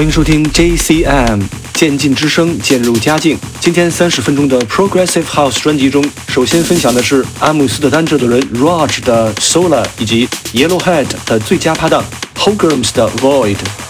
欢迎收听 JCM 渐进之声，渐入佳境。今天三十分钟的 Progressive House 专辑中，首先分享的是阿姆斯特丹制作人 Raj 的 Sola 以及 Yellowhead 的最佳搭档 Holgrams 的 Void。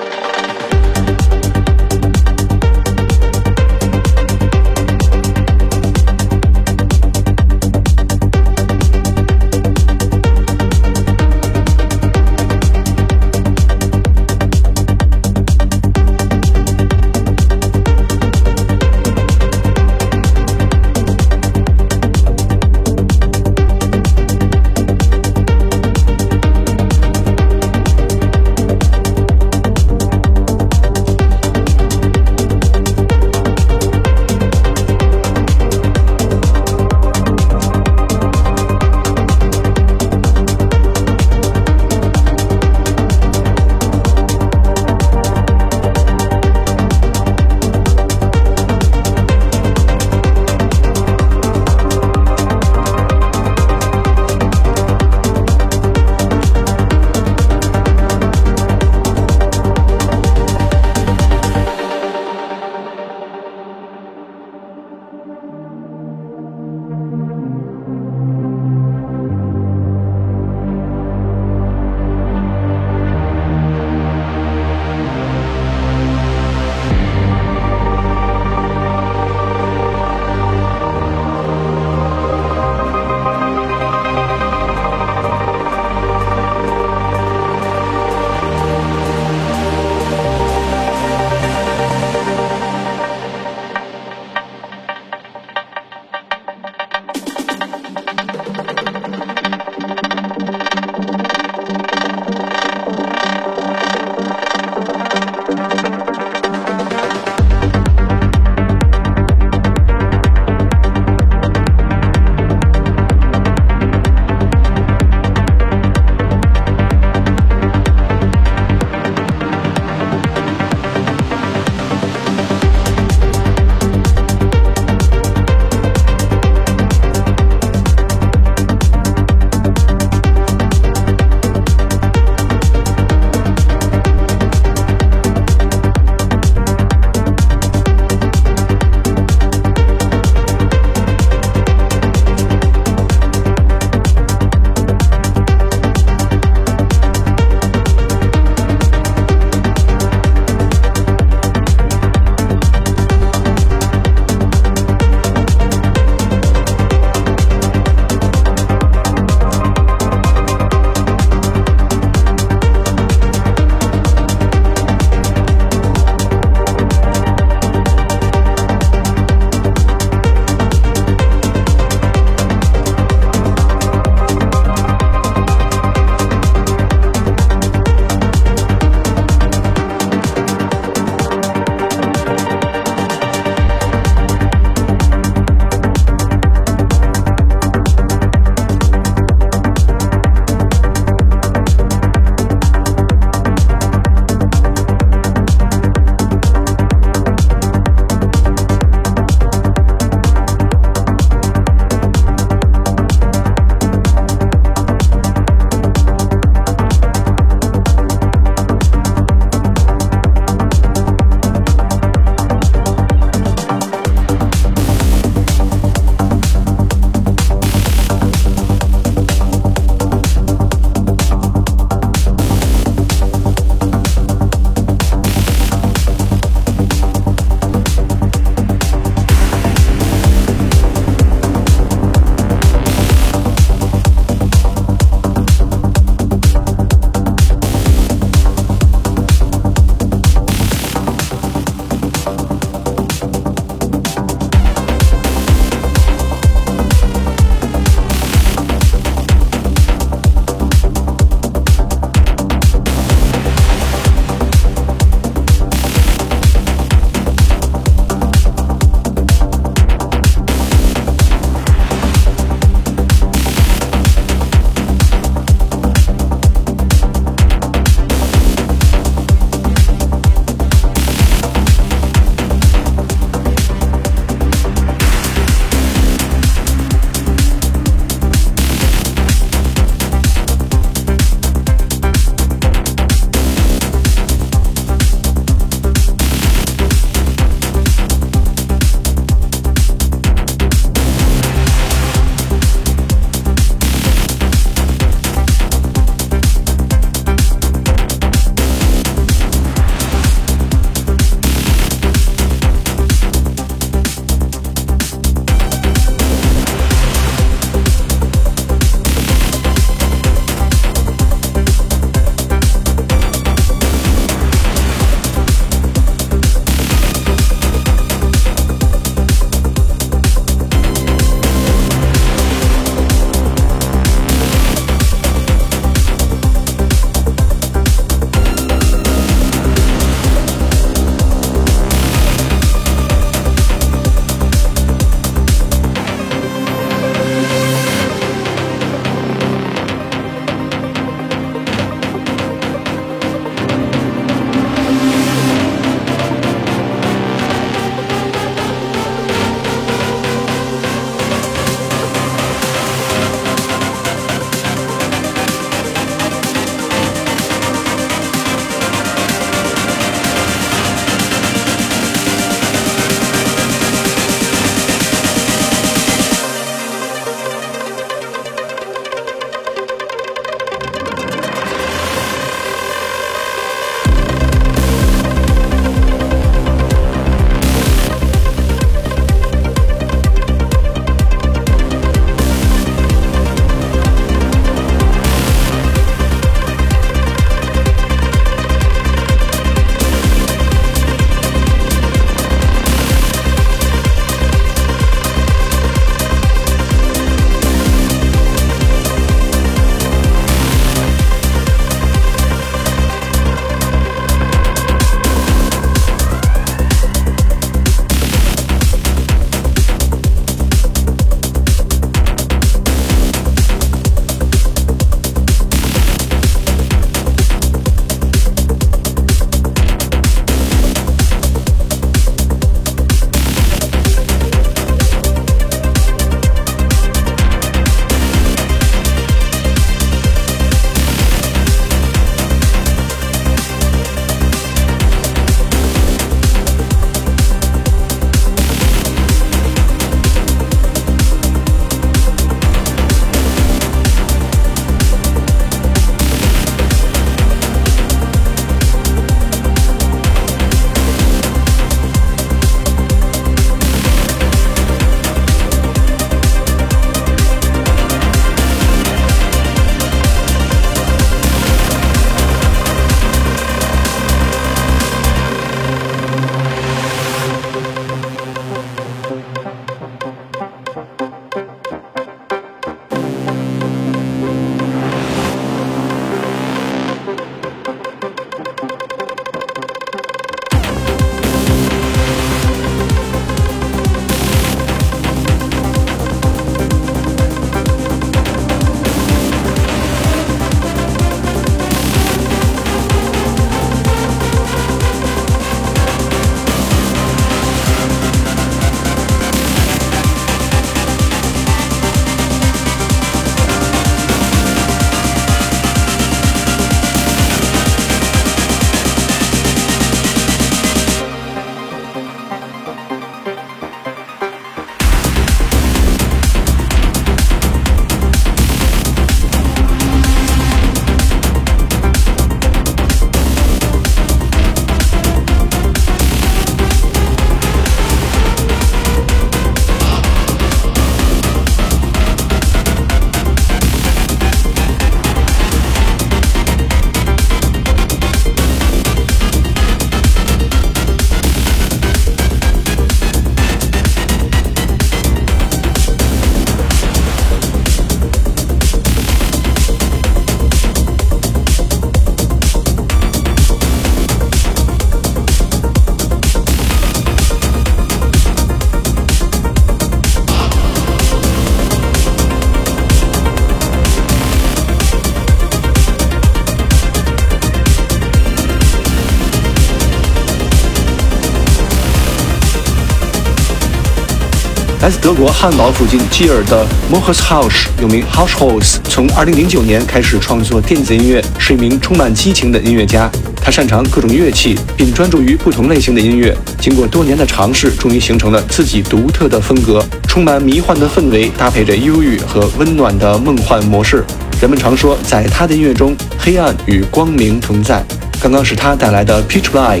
来自德国汉堡附近基尔的 Mohus House，又名 House House，从2009年开始创作电子音乐，是一名充满激情的音乐家。他擅长各种乐器，并专注于不同类型的音乐。经过多年的尝试，终于形成了自己独特的风格，充满迷幻的氛围，搭配着忧郁和温暖的梦幻模式。人们常说，在他的音乐中，黑暗与光明同在。刚刚是他带来的 Pitch Black，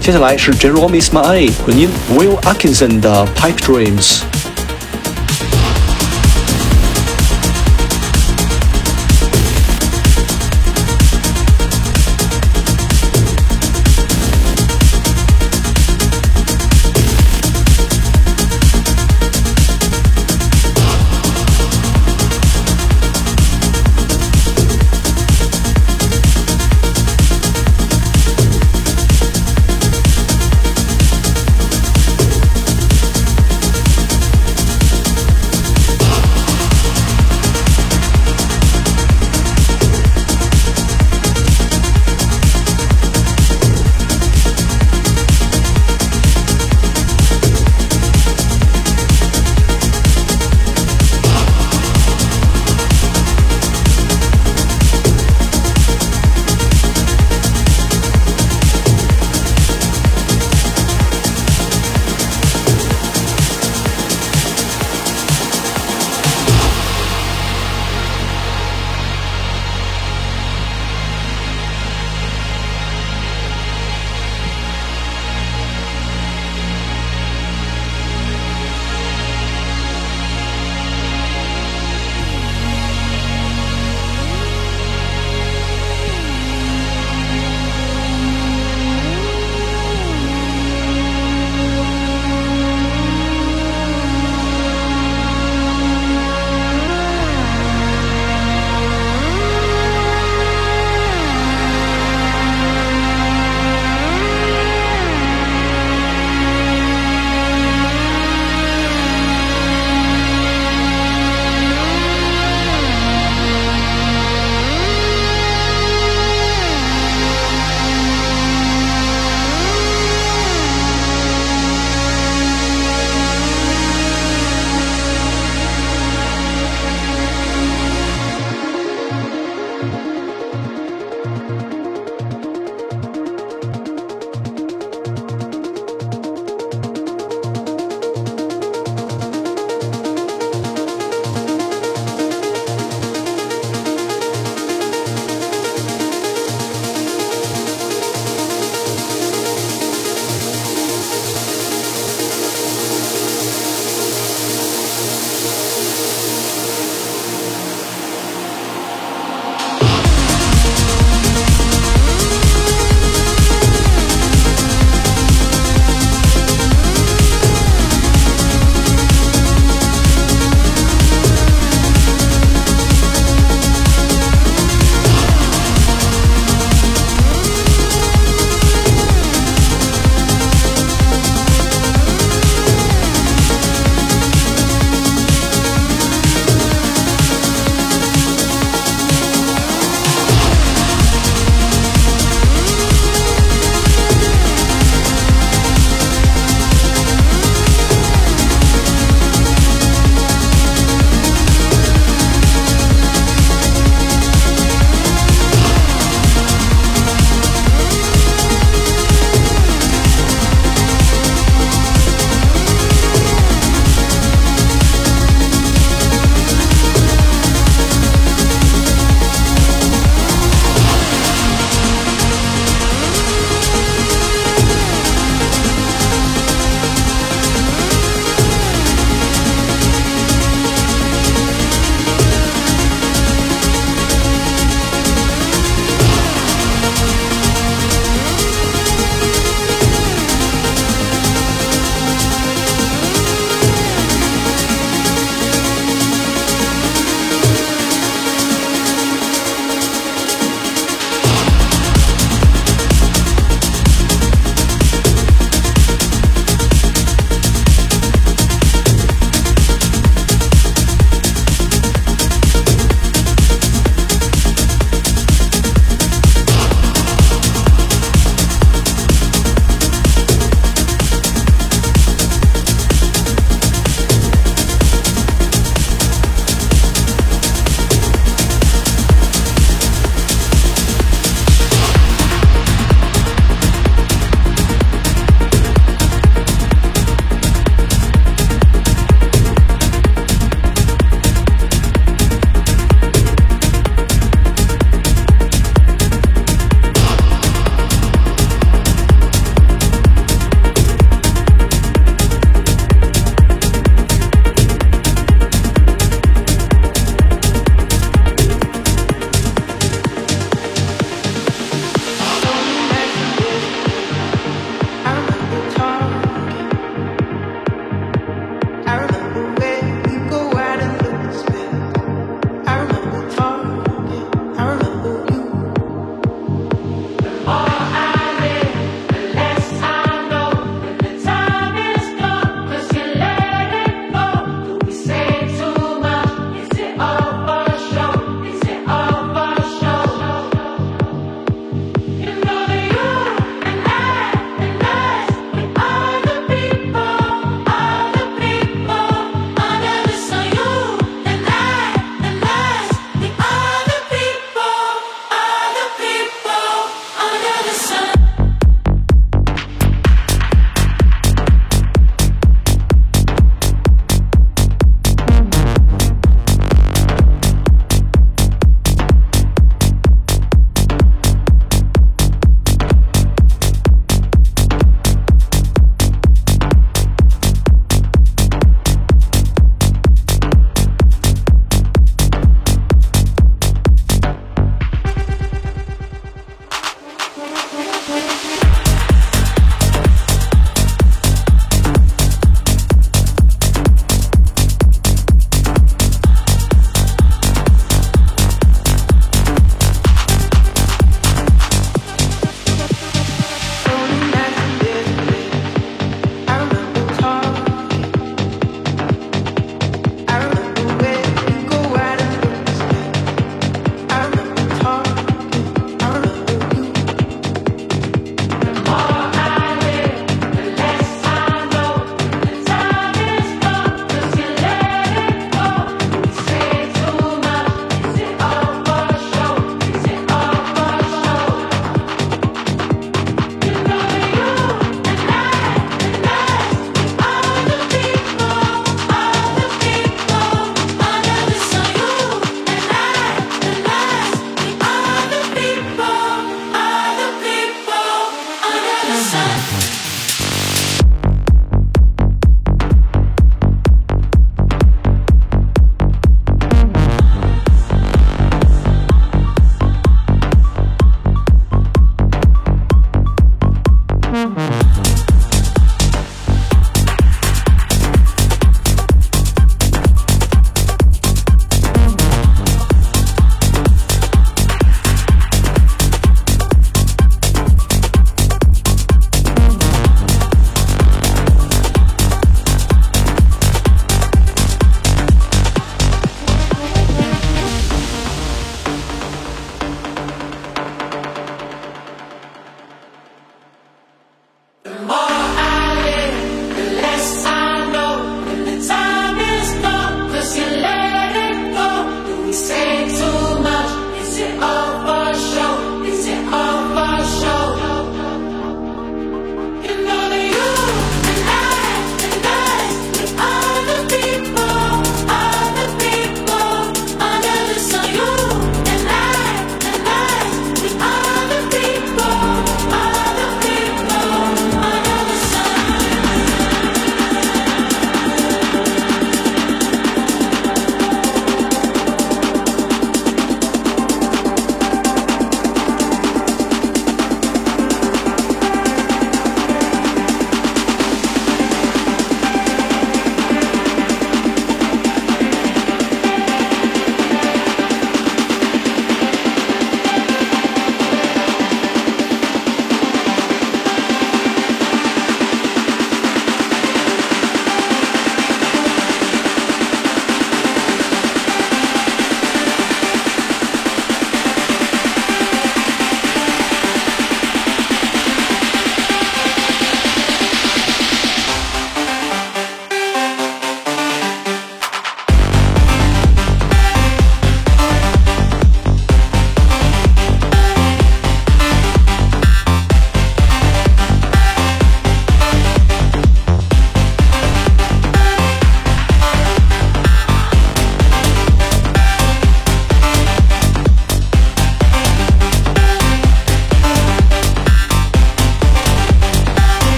接下来是 Jerome Isma-Ae 混音 Will Atkinson 的 Pipe Dreams。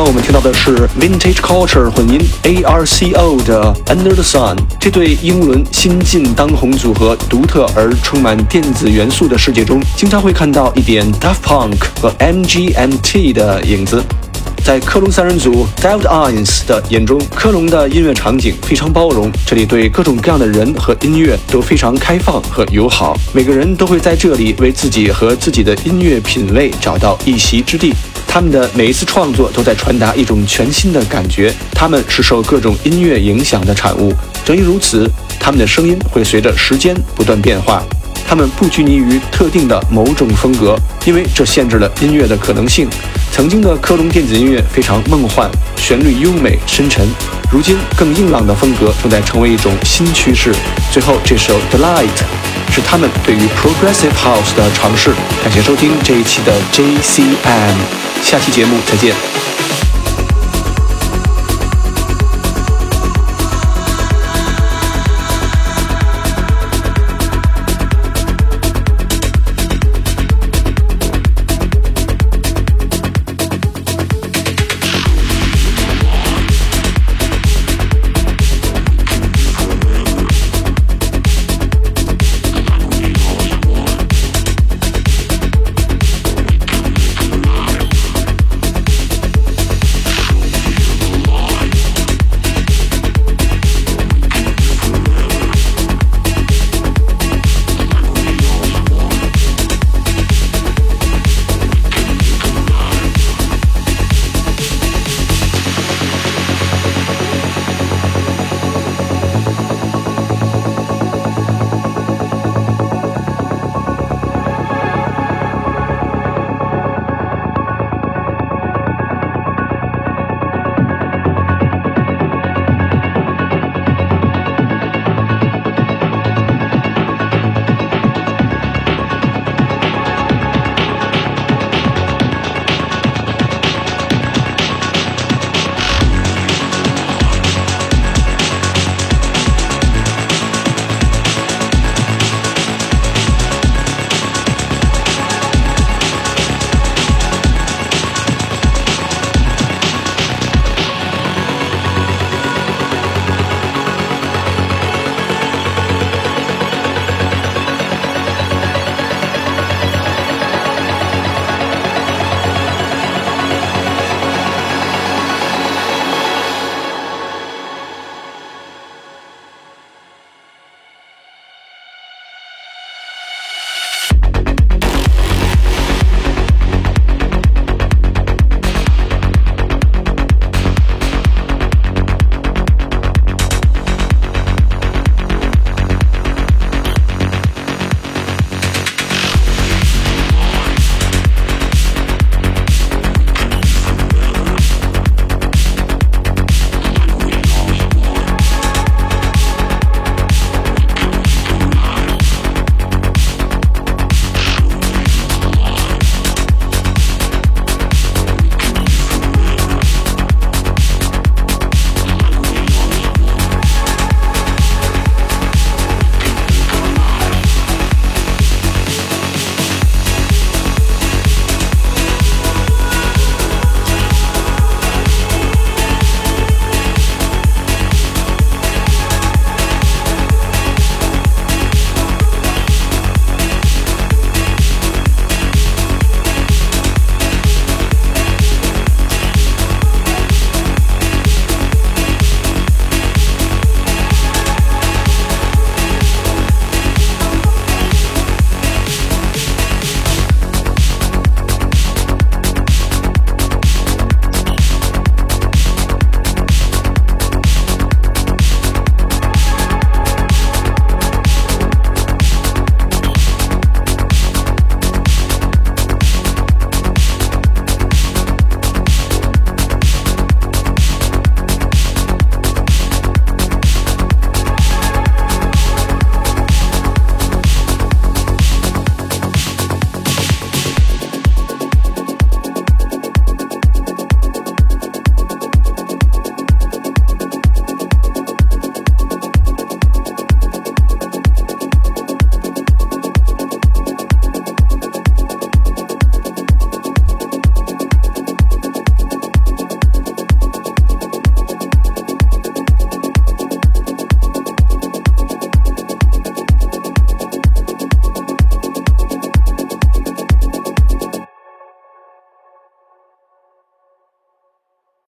刚刚我们听到的是 Vintage Culture 混音 ARCO 的 Under the Sun。这对英伦新晋当红组合独特而充满电子元素的世界中，经常会看到一点 Daft Punk 和 MGMT 的影子。在科隆三人组 David Eyes 的眼中，科隆的音乐场景非常包容，这里对各种各样的人和音乐都非常开放和友好，每个人都会在这里为自己和自己的音乐品味找到一席之地。他们的每一次创作都在传达一种全新的感觉，他们是受各种音乐影响的产物。正因如此，他们的声音会随着时间不断变化。他们不拘泥于特定的某种风格，因为这限制了音乐的可能性。曾经的科隆电子音乐非常梦幻，旋律优美深沉。如今，更硬朗的风格正在成为一种新趋势。最后，这首《Delight》是他们对于 Progressive House 的尝试。感谢收听这一期的 JCM。下期节目再见。